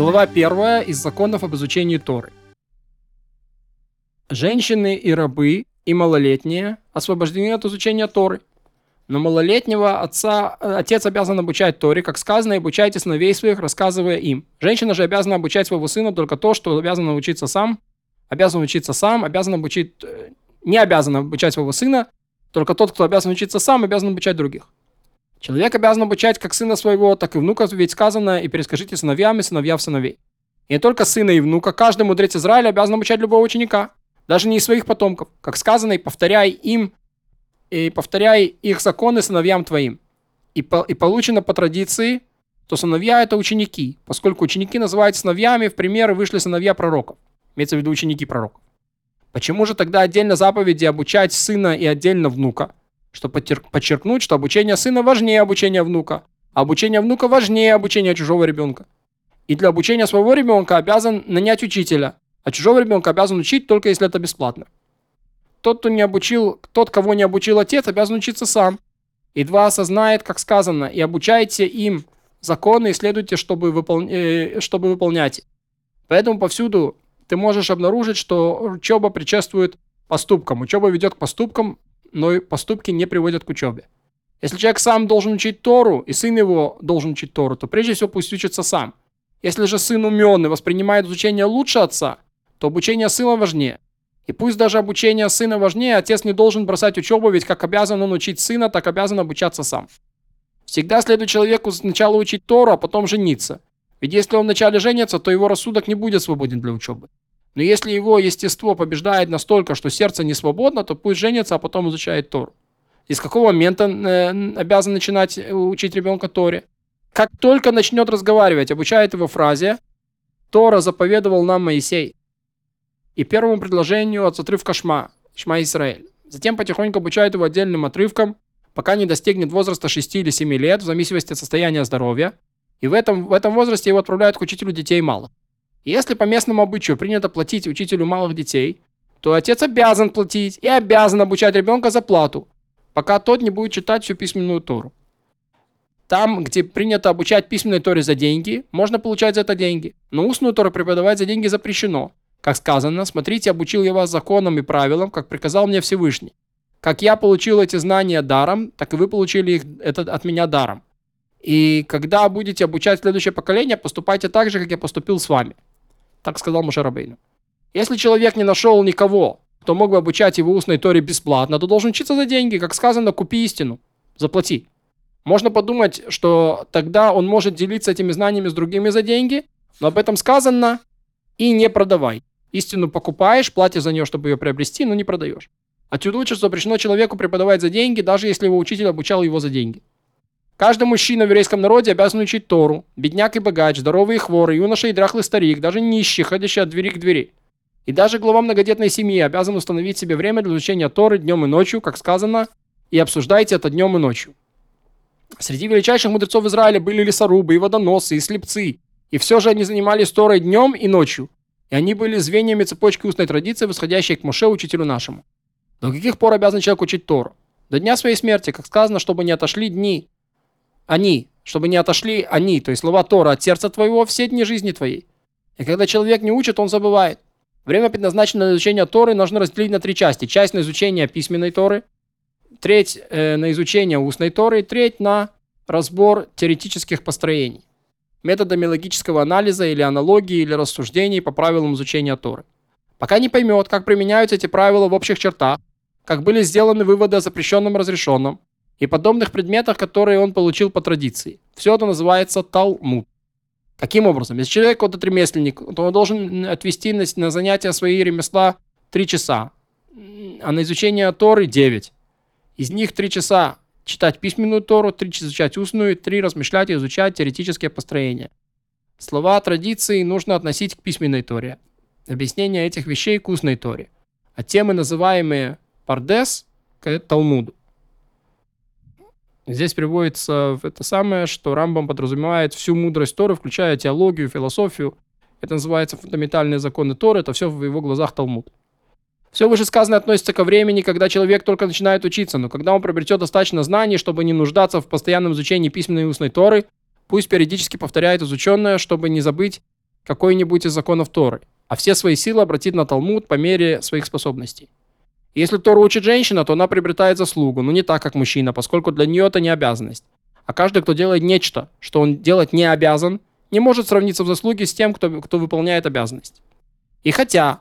Глава первая из законов об изучении Торы. Женщины и рабы и малолетние освобождены от изучения Торы. Но малолетнего отца, отец обязан обучать Торе, как сказано, обучайте сыновей своих, рассказывая им. Женщина же обязана обучать своего сына только то, что обязан научиться сам, обязан учиться сам, обязан обучить, э, не обязан обучать своего сына, только тот, кто обязан учиться сам, обязан обучать других. Человек обязан обучать как сына своего, так и внука, ведь сказано, и перескажите сыновьям и сыновья сыновей. И не только сына и внука, каждый мудрец Израиля обязан обучать любого ученика, даже не из своих потомков, как сказано, и повторяй им, и повторяй их законы сыновьям твоим. И, по, и получено по традиции, то сыновья это ученики, поскольку ученики называются сыновьями, в примеры вышли сыновья пророков, имеется в виду ученики пророков. Почему же тогда отдельно заповеди обучать сына и отдельно внука? Чтобы подчеркнуть, что обучение сына важнее обучения внука, обучение внука важнее обучения чужого ребенка. И для обучения своего ребенка обязан нанять учителя, а чужого ребенка обязан учить только если это бесплатно. Тот, кто не обучил, тот, кого не обучил отец, обязан учиться сам. И два осознает, как сказано, и обучайте им законы и следуйте, чтобы, выпол... э, чтобы выполнять. Поэтому повсюду ты можешь обнаружить, что учеба предшествует поступкам. Учеба ведет к поступкам, но поступки не приводят к учебе. Если человек сам должен учить Тору, и сын его должен учить Тору, то прежде всего пусть учится сам. Если же сын умен и воспринимает изучение лучше отца, то обучение сына важнее. И пусть даже обучение сына важнее, отец не должен бросать учебу, ведь как обязан он учить сына, так обязан обучаться сам. Всегда следует человеку сначала учить Тору, а потом жениться. Ведь если он вначале женится, то его рассудок не будет свободен для учебы. Но если его естество побеждает настолько, что сердце не свободно, то пусть женится, а потом изучает Тору. И с какого момента обязан начинать э, учить ребенка Торе? Как только начнет разговаривать, обучает его фразе «Тора заповедовал нам Моисей» и первому предложению от отрывка Шма, Шма Исраэль. Затем потихоньку обучает его отдельным отрывкам, пока не достигнет возраста 6 или 7 лет, в зависимости от состояния здоровья. И в этом, в этом возрасте его отправляют к учителю детей мало. Если по местному обычаю принято платить учителю малых детей, то отец обязан платить и обязан обучать ребенка за плату, пока тот не будет читать всю письменную Тору. Там, где принято обучать письменной Торе за деньги, можно получать за это деньги. Но устную Тору преподавать за деньги запрещено. Как сказано, смотрите, обучил я вас законам и правилам, как приказал мне Всевышний. Как я получил эти знания даром, так и вы получили их это от меня даром. И когда будете обучать следующее поколение, поступайте так же, как я поступил с вами. Так сказал Мушарабейну. Если человек не нашел никого, кто мог бы обучать его устной Торе бесплатно, то должен учиться за деньги. Как сказано, купи истину, заплати. Можно подумать, что тогда он может делиться этими знаниями с другими за деньги, но об этом сказано и не продавай. Истину покупаешь, платишь за нее, чтобы ее приобрести, но не продаешь. Отсюда что запрещено человеку преподавать за деньги, даже если его учитель обучал его за деньги. Каждый мужчина в еврейском народе обязан учить Тору. Бедняк и богач, здоровый и хворый, юноша и дряхлый старик, даже нищий, ходящий от двери к двери. И даже глава многодетной семьи обязан установить себе время для изучения Торы днем и ночью, как сказано, и обсуждайте это днем и ночью. Среди величайших мудрецов Израиля были лесорубы, и водоносы, и слепцы. И все же они занимались Торой днем и ночью. И они были звеньями цепочки устной традиции, восходящей к Моше, учителю нашему. До каких пор обязан человек учить Тору? До дня своей смерти, как сказано, чтобы не отошли дни, они, чтобы не отошли они, то есть слова Тора от сердца твоего все дни жизни твоей. И когда человек не учит, он забывает. Время, предназначенное на изучение Торы, нужно разделить на три части. Часть на изучение письменной Торы, треть э, на изучение устной Торы, треть на разбор теоретических построений, методами логического анализа или аналогии или рассуждений по правилам изучения Торы. Пока не поймет, как применяются эти правила в общих чертах, как были сделаны выводы о запрещенном разрешенном, и подобных предметах, которые он получил по традиции. Все это называется Талмуд. Каким образом? Если человек вот ремесленник, то он должен отвести на, на занятия свои ремесла 3 часа, а на изучение Торы 9. Из них 3 часа читать письменную Тору, 3 часа изучать устную, 3 размышлять и изучать теоретические построения. Слова традиции нужно относить к письменной Торе. Объяснение этих вещей к устной Торе. А темы, называемые пардес, к Талмуду. Здесь приводится это самое, что Рамбам подразумевает всю мудрость Торы, включая теологию, философию. Это называется фундаментальные законы Торы, это все в его глазах Талмуд. Все вышесказанное относится ко времени, когда человек только начинает учиться, но когда он приобретет достаточно знаний, чтобы не нуждаться в постоянном изучении письменной и устной Торы, пусть периодически повторяет изученное, чтобы не забыть какой-нибудь из законов Торы, а все свои силы обратит на Талмуд по мере своих способностей. Если Тору учит женщина, то она приобретает заслугу, но не так, как мужчина, поскольку для нее это не обязанность. А каждый, кто делает нечто, что он делать не обязан, не может сравниться в заслуге с тем, кто, кто выполняет обязанность. И хотя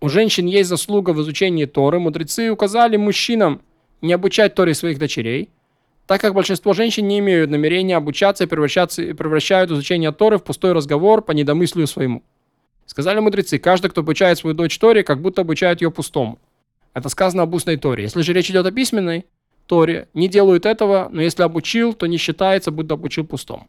у женщин есть заслуга в изучении Торы, мудрецы указали мужчинам не обучать Торе своих дочерей, так как большинство женщин не имеют намерения обучаться и превращаться, превращают изучение Торы в пустой разговор по недомыслию своему. Сказали мудрецы, каждый, кто обучает свою дочь Торе, как будто обучает ее пустому. Это сказано об устной Торе. Если же речь идет о письменной Торе, не делают этого, но если обучил, то не считается, будто обучил пустому.